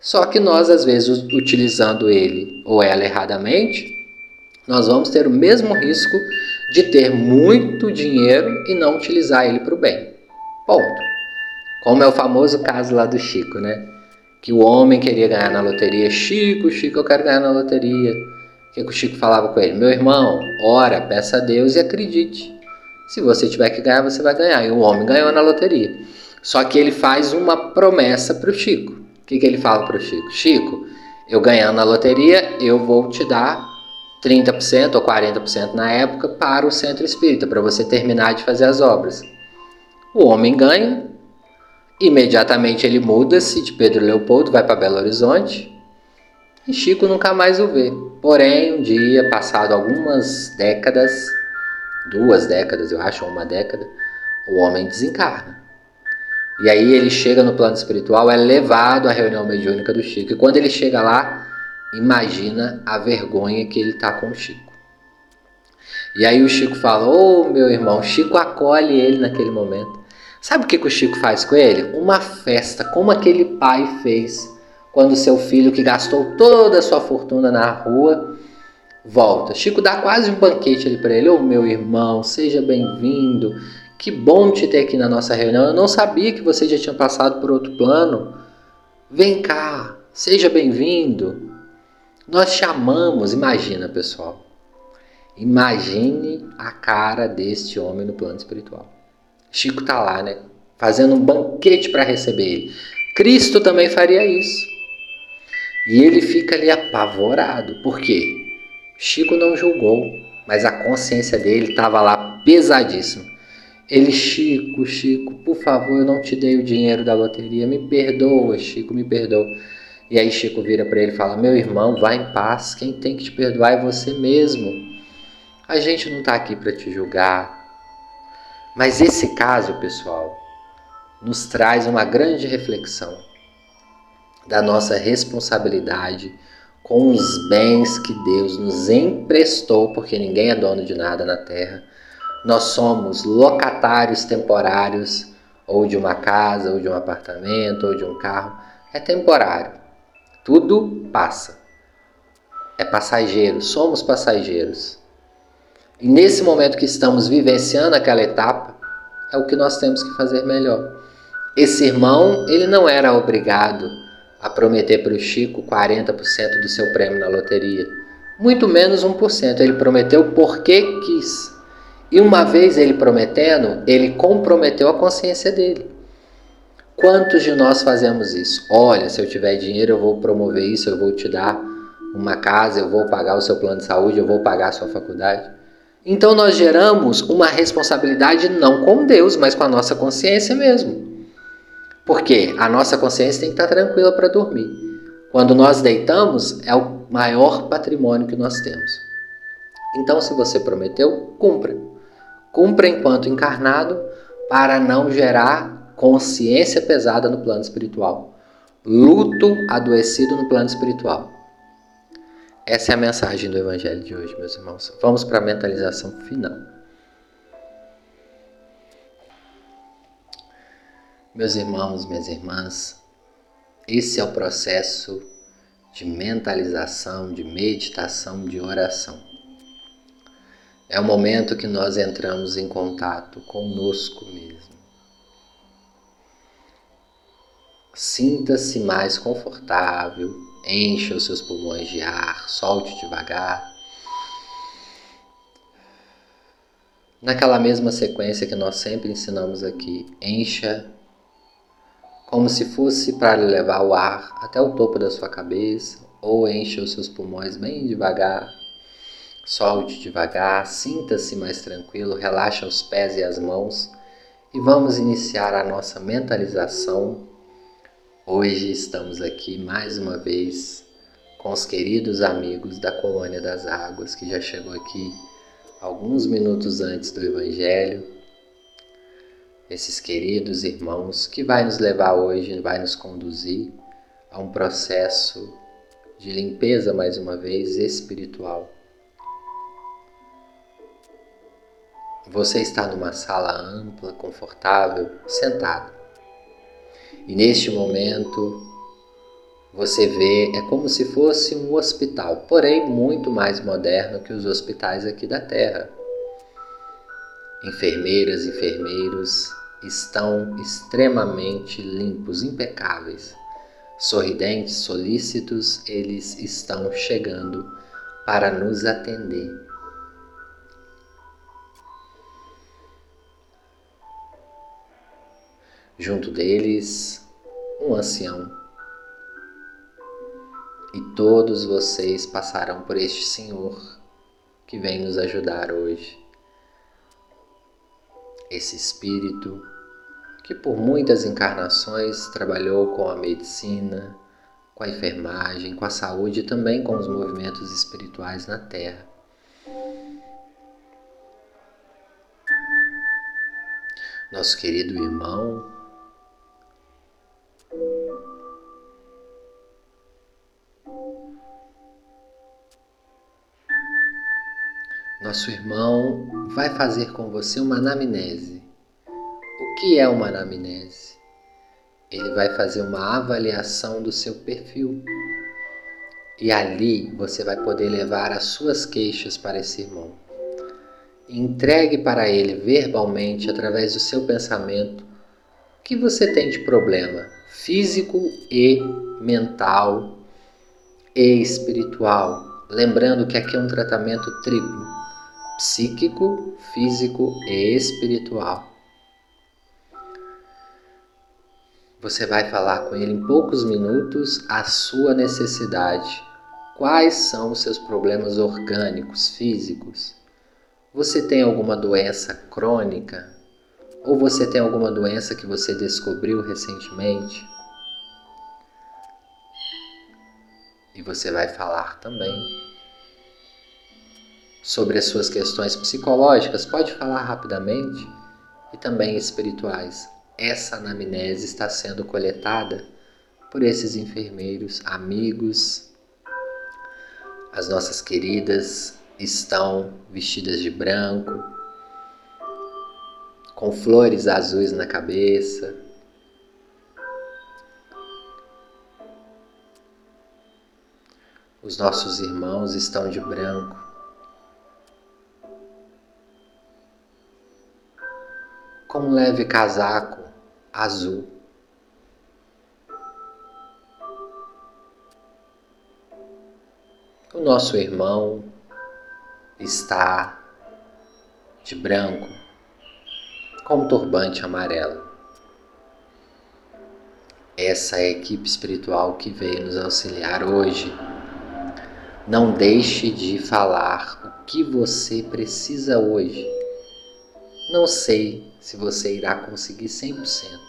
só que nós, às vezes, utilizando ele ou ela erradamente, nós vamos ter o mesmo risco de ter muito dinheiro e não utilizar ele para o bem. Ponto. Como é o famoso caso lá do Chico, né? que o homem queria ganhar na loteria. Chico, Chico, eu quero ganhar na loteria. O que, que o Chico falava com ele? Meu irmão, ora, peça a Deus e acredite. Se você tiver que ganhar, você vai ganhar. E o homem ganhou na loteria. Só que ele faz uma promessa para o Chico. O que, que ele fala para o Chico? Chico, eu ganhando na loteria, eu vou te dar 30% ou 40% na época para o centro espírita, para você terminar de fazer as obras. O homem ganha, Imediatamente ele muda-se de Pedro Leopoldo, vai para Belo Horizonte e Chico nunca mais o vê. Porém, um dia, passado algumas décadas, duas décadas, eu acho, ou uma década, o homem desencarna. E aí ele chega no plano espiritual, é levado à reunião mediúnica do Chico. E quando ele chega lá, imagina a vergonha que ele está com o Chico. E aí o Chico fala: Ô oh, meu irmão, Chico acolhe ele naquele momento. Sabe o que, que o Chico faz com ele? Uma festa, como aquele pai fez quando seu filho, que gastou toda a sua fortuna na rua, volta. Chico dá quase um banquete ali para ele: Ô oh, meu irmão, seja bem-vindo. Que bom te ter aqui na nossa reunião. Eu não sabia que você já tinha passado por outro plano. Vem cá, seja bem-vindo. Nós chamamos, imagina pessoal, imagine a cara deste homem no plano espiritual. Chico está lá, né? Fazendo um banquete para receber ele. Cristo também faria isso. E ele fica ali apavorado. Por quê? Chico não julgou, mas a consciência dele estava lá pesadíssima. Ele, Chico, Chico, por favor, eu não te dei o dinheiro da loteria. Me perdoa, Chico, me perdoa. E aí Chico vira para ele e fala: Meu irmão, vá em paz. Quem tem que te perdoar é você mesmo. A gente não está aqui para te julgar. Mas esse caso, pessoal, nos traz uma grande reflexão da nossa responsabilidade com os bens que Deus nos emprestou, porque ninguém é dono de nada na terra. Nós somos locatários temporários, ou de uma casa, ou de um apartamento, ou de um carro. É temporário. Tudo passa. É passageiro, somos passageiros. E nesse momento que estamos vivenciando aquela etapa, é o que nós temos que fazer melhor. Esse irmão, ele não era obrigado a prometer para o Chico 40% do seu prêmio na loteria. Muito menos 1%. Ele prometeu porque quis. E uma vez ele prometendo, ele comprometeu a consciência dele. Quantos de nós fazemos isso? Olha, se eu tiver dinheiro, eu vou promover isso, eu vou te dar uma casa, eu vou pagar o seu plano de saúde, eu vou pagar a sua faculdade. Então nós geramos uma responsabilidade não com Deus, mas com a nossa consciência mesmo. Porque a nossa consciência tem que estar tranquila para dormir. Quando nós deitamos, é o maior patrimônio que nós temos. Então, se você prometeu, cumpra. Cumpra enquanto encarnado para não gerar consciência pesada no plano espiritual. Luto adoecido no plano espiritual. Essa é a mensagem do Evangelho de hoje, meus irmãos. Vamos para a mentalização final. Meus irmãos, minhas irmãs, Esse é o processo de mentalização, de meditação, de oração. É o momento que nós entramos em contato conosco mesmo. Sinta-se mais confortável, encha os seus pulmões de ar, solte devagar. Naquela mesma sequência que nós sempre ensinamos aqui, encha como se fosse para levar o ar até o topo da sua cabeça, ou encha os seus pulmões bem devagar. Solte devagar, sinta-se mais tranquilo, relaxa os pés e as mãos e vamos iniciar a nossa mentalização. Hoje estamos aqui mais uma vez com os queridos amigos da Colônia das Águas que já chegou aqui alguns minutos antes do Evangelho esses queridos irmãos que vai nos levar hoje, vai nos conduzir a um processo de limpeza mais uma vez espiritual. Você está numa sala ampla, confortável, sentado. E neste momento você vê, é como se fosse um hospital, porém muito mais moderno que os hospitais aqui da Terra enfermeiras, enfermeiros estão extremamente limpos, impecáveis. Sorridentes, solícitos, eles estão chegando para nos atender. Junto deles, um ancião. E todos vocês passarão por este Senhor que vem nos ajudar hoje esse espírito que por muitas encarnações trabalhou com a medicina, com a enfermagem, com a saúde e também com os movimentos espirituais na Terra. Nosso querido irmão, nosso irmão vai fazer com você uma anamnese. O que é uma anamnese? Ele vai fazer uma avaliação do seu perfil. E ali você vai poder levar as suas queixas para esse irmão. Entregue para ele verbalmente, através do seu pensamento, o que você tem de problema físico e mental e espiritual. Lembrando que aqui é um tratamento triplo psíquico, físico e espiritual. Você vai falar com ele em poucos minutos a sua necessidade. Quais são os seus problemas orgânicos, físicos? Você tem alguma doença crônica? Ou você tem alguma doença que você descobriu recentemente? E você vai falar também sobre as suas questões psicológicas, pode falar rapidamente e também espirituais. Essa anamnese está sendo coletada por esses enfermeiros, amigos. As nossas queridas estão vestidas de branco, com flores azuis na cabeça. Os nossos irmãos estão de branco. Com um leve casaco azul. O nosso irmão está de branco, com um turbante amarelo. Essa é a equipe espiritual que veio nos auxiliar hoje. Não deixe de falar o que você precisa hoje não sei se você irá conseguir 100%,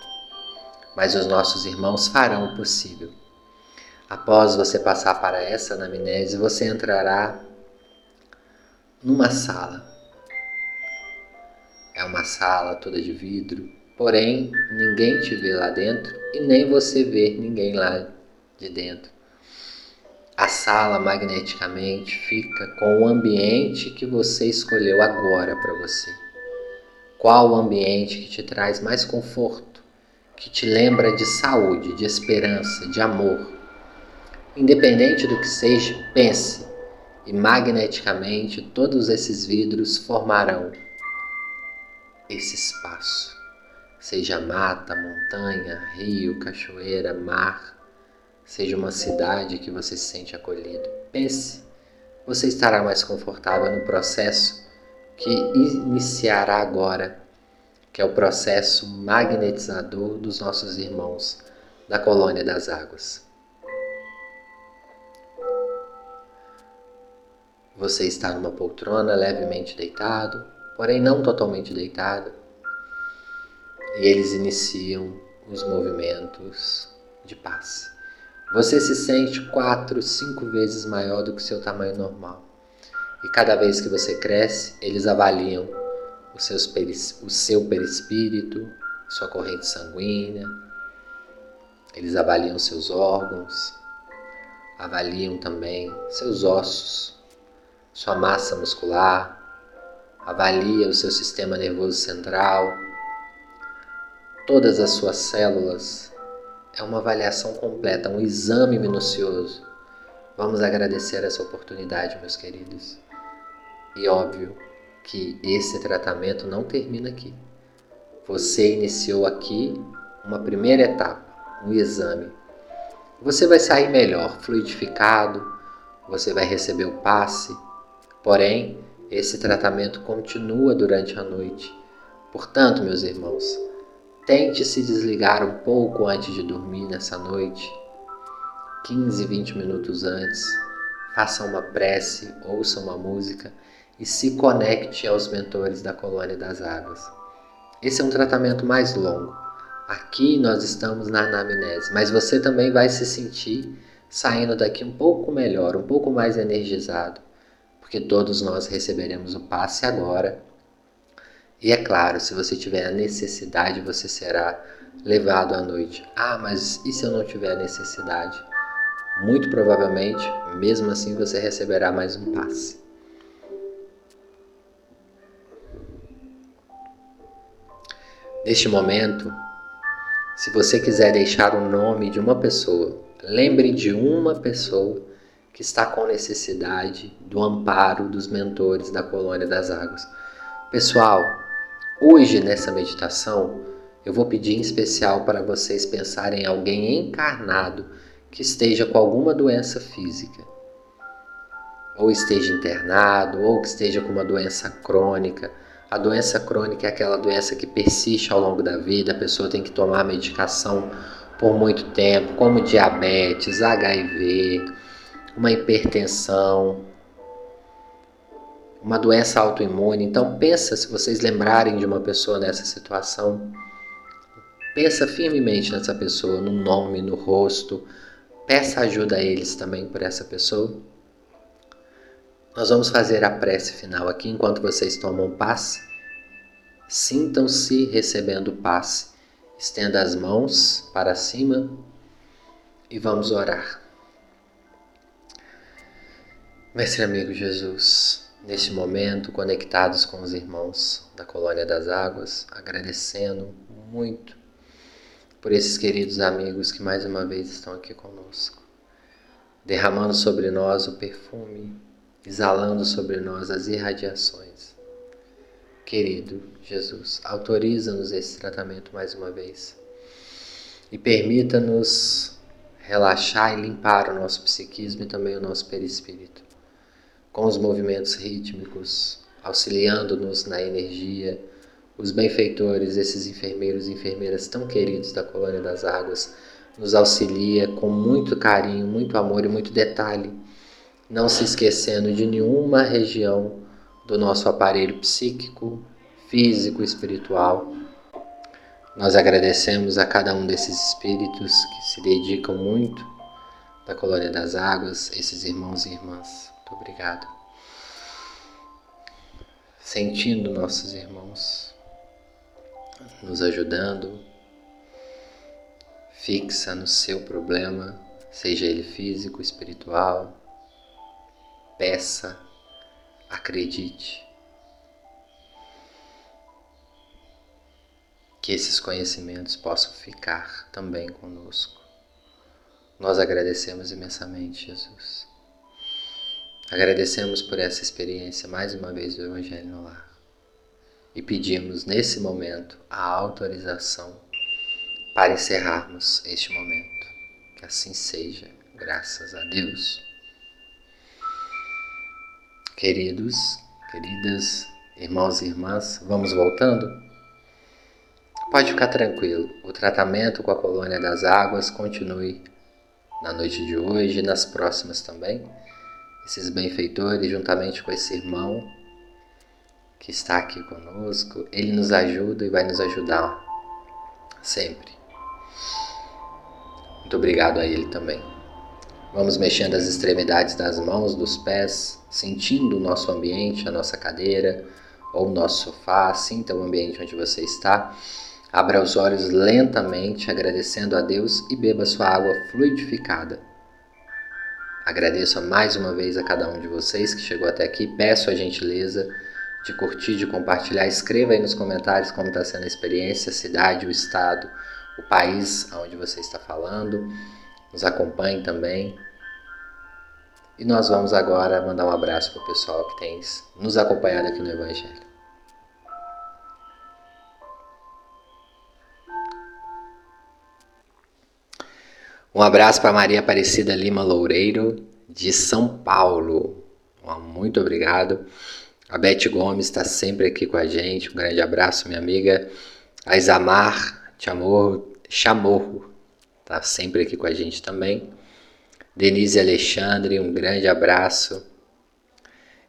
mas os nossos irmãos farão o possível. Após você passar para essa anamnese, você entrará numa sala. É uma sala toda de vidro, porém ninguém te vê lá dentro e nem você vê ninguém lá de dentro. A sala magneticamente fica com o ambiente que você escolheu agora para você. Qual o ambiente que te traz mais conforto que te lembra de saúde, de esperança, de amor. Independente do que seja, pense e magneticamente todos esses vidros formarão esse espaço. Seja mata, montanha, rio, cachoeira, mar, seja uma cidade que você se sente acolhido. Pense, você estará mais confortável no processo que iniciará agora, que é o processo magnetizador dos nossos irmãos da colônia das águas. Você está numa poltrona levemente deitado, porém não totalmente deitado, e eles iniciam os movimentos de paz. Você se sente quatro, cinco vezes maior do que seu tamanho normal. E cada vez que você cresce, eles avaliam o, seus o seu perispírito, sua corrente sanguínea, eles avaliam seus órgãos, avaliam também seus ossos, sua massa muscular, avalia o seu sistema nervoso central, todas as suas células. É uma avaliação completa, um exame minucioso. Vamos agradecer essa oportunidade, meus queridos. E óbvio que esse tratamento não termina aqui. Você iniciou aqui uma primeira etapa, um exame. Você vai sair melhor, fluidificado, você vai receber o passe, porém, esse tratamento continua durante a noite. Portanto, meus irmãos, tente se desligar um pouco antes de dormir nessa noite. 15, 20 minutos antes, faça uma prece, ouça uma música e se conecte aos mentores da colônia das águas. Esse é um tratamento mais longo. Aqui nós estamos na anamnese, mas você também vai se sentir saindo daqui um pouco melhor, um pouco mais energizado porque todos nós receberemos o passe agora. E é claro, se você tiver a necessidade, você será levado à noite. Ah, mas e se eu não tiver a necessidade? Muito provavelmente, mesmo assim, você receberá mais um passe. Neste momento, se você quiser deixar o nome de uma pessoa, lembre de uma pessoa que está com necessidade do amparo dos mentores da colônia das águas. Pessoal, hoje nessa meditação eu vou pedir em especial para vocês pensarem em alguém encarnado que esteja com alguma doença física, ou esteja internado, ou que esteja com uma doença crônica. A doença crônica é aquela doença que persiste ao longo da vida, a pessoa tem que tomar medicação por muito tempo, como diabetes, HIV, uma hipertensão, uma doença autoimune. Então pensa se vocês lembrarem de uma pessoa nessa situação, pensa firmemente nessa pessoa, no nome, no rosto. Peça ajuda a eles também por essa pessoa. Nós vamos fazer a prece final aqui enquanto vocês tomam passe. Sintam-se recebendo passe. Estenda as mãos para cima e vamos orar. Mestre amigo Jesus, neste momento, conectados com os irmãos da Colônia das Águas, agradecendo muito por esses queridos amigos que mais uma vez estão aqui conosco, derramando sobre nós o perfume, exalando sobre nós as irradiações. Querido Jesus, autoriza-nos esse tratamento mais uma vez e permita-nos relaxar e limpar o nosso psiquismo e também o nosso perispírito com os movimentos rítmicos, auxiliando-nos na energia, os benfeitores, esses enfermeiros e enfermeiras tão queridos da Colônia das Águas, nos auxilia com muito carinho, muito amor e muito detalhe, não se esquecendo de nenhuma região do nosso aparelho psíquico, físico espiritual. Nós agradecemos a cada um desses espíritos que se dedicam muito da Colônia das Águas, esses irmãos e irmãs. Muito obrigado. Sentindo nossos irmãos nos ajudando, fixa no seu problema, seja ele físico, espiritual, peça, acredite. que esses conhecimentos possam ficar também conosco. Nós agradecemos imensamente, Jesus. Agradecemos por essa experiência mais uma vez do Evangelho no Lar e pedimos nesse momento a autorização para encerrarmos este momento. Que assim seja, graças a Deus. Queridos, queridas, irmãos e irmãs, vamos voltando? Pode ficar tranquilo, o tratamento com a colônia das águas continue na noite de hoje e nas próximas também. Esses benfeitores, juntamente com esse irmão que está aqui conosco, ele nos ajuda e vai nos ajudar sempre. Muito obrigado a ele também. Vamos mexendo as extremidades das mãos, dos pés, sentindo o nosso ambiente, a nossa cadeira ou o nosso sofá. Sinta o ambiente onde você está. Abra os olhos lentamente, agradecendo a Deus e beba sua água fluidificada. Agradeço mais uma vez a cada um de vocês que chegou até aqui. Peço a gentileza de curtir, de compartilhar. Escreva aí nos comentários como está sendo a experiência, a cidade, o estado, o país onde você está falando. Nos acompanhe também. E nós vamos agora mandar um abraço para o pessoal que tem nos acompanhado aqui no Evangelho. Um abraço para Maria Aparecida Lima Loureiro, de São Paulo. Muito obrigado. A Beth Gomes está sempre aqui com a gente. Um grande abraço, minha amiga. A Isamar Chamorro, Chamorro está sempre aqui com a gente também. Denise Alexandre, um grande abraço.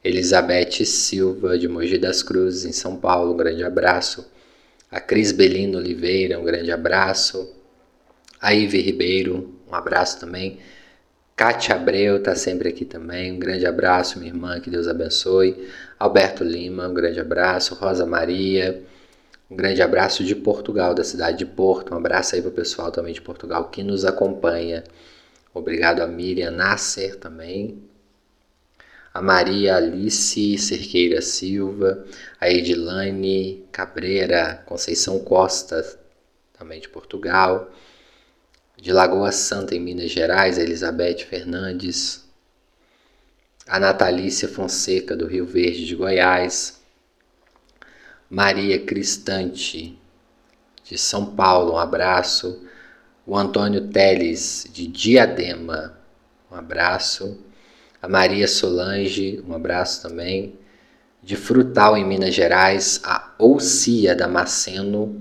Elizabeth Silva, de Mogi das Cruzes, em São Paulo, um grande abraço. A Cris Belino Oliveira, um grande abraço. A Ive Ribeiro, um abraço também. Kátia Abreu está sempre aqui também. Um grande abraço, minha irmã, que Deus abençoe. Alberto Lima, um grande abraço. Rosa Maria, um grande abraço de Portugal, da cidade de Porto. Um abraço aí para o pessoal também de Portugal que nos acompanha. Obrigado a Miriam Nasser também. A Maria Alice Cerqueira Silva, a Edilane Cabreira Conceição Costa, também de Portugal. De Lagoa Santa, em Minas Gerais, a Elizabeth Fernandes. A Natalícia Fonseca, do Rio Verde de Goiás. Maria Cristante, de São Paulo, um abraço o Antônio Teles, de Diadema, um abraço. A Maria Solange, um abraço também. De Frutal, em Minas Gerais, a Oucia Damasceno.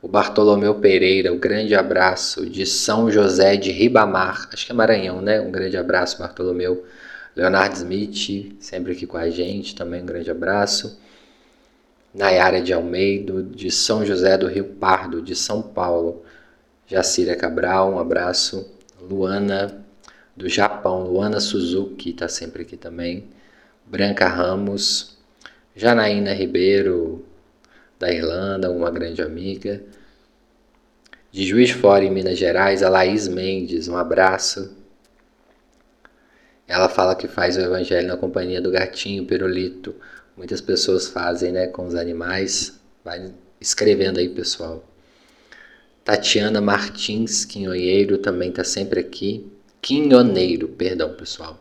O Bartolomeu Pereira, um grande abraço. De São José de Ribamar, acho que é Maranhão, né? Um grande abraço, Bartolomeu. Leonardo Smith, sempre aqui com a gente, também um grande abraço. Nayara de Almeida, de São José do Rio Pardo, de São Paulo. Jacira Cabral, um abraço. Luana do Japão, Luana Suzuki está sempre aqui também. Branca Ramos, Janaína Ribeiro da Irlanda, uma grande amiga. De Juiz Fora, em Minas Gerais, a Laís Mendes, um abraço. Ela fala que faz o evangelho na companhia do gatinho Pirulito. Muitas pessoas fazem, né, com os animais. Vai escrevendo aí, pessoal. Tatiana Martins Quinhoneiro também está sempre aqui. Quinhoneiro, perdão, pessoal.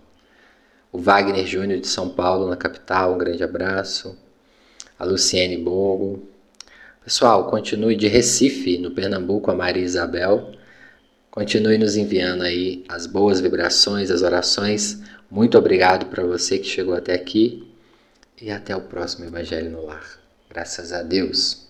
O Wagner Júnior de São Paulo, na capital, um grande abraço. A Luciene Bogo. Pessoal, continue de Recife, no Pernambuco, a Maria Isabel. Continue nos enviando aí as boas vibrações, as orações. Muito obrigado para você que chegou até aqui. E até o próximo Evangelho no Lar. Graças a Deus.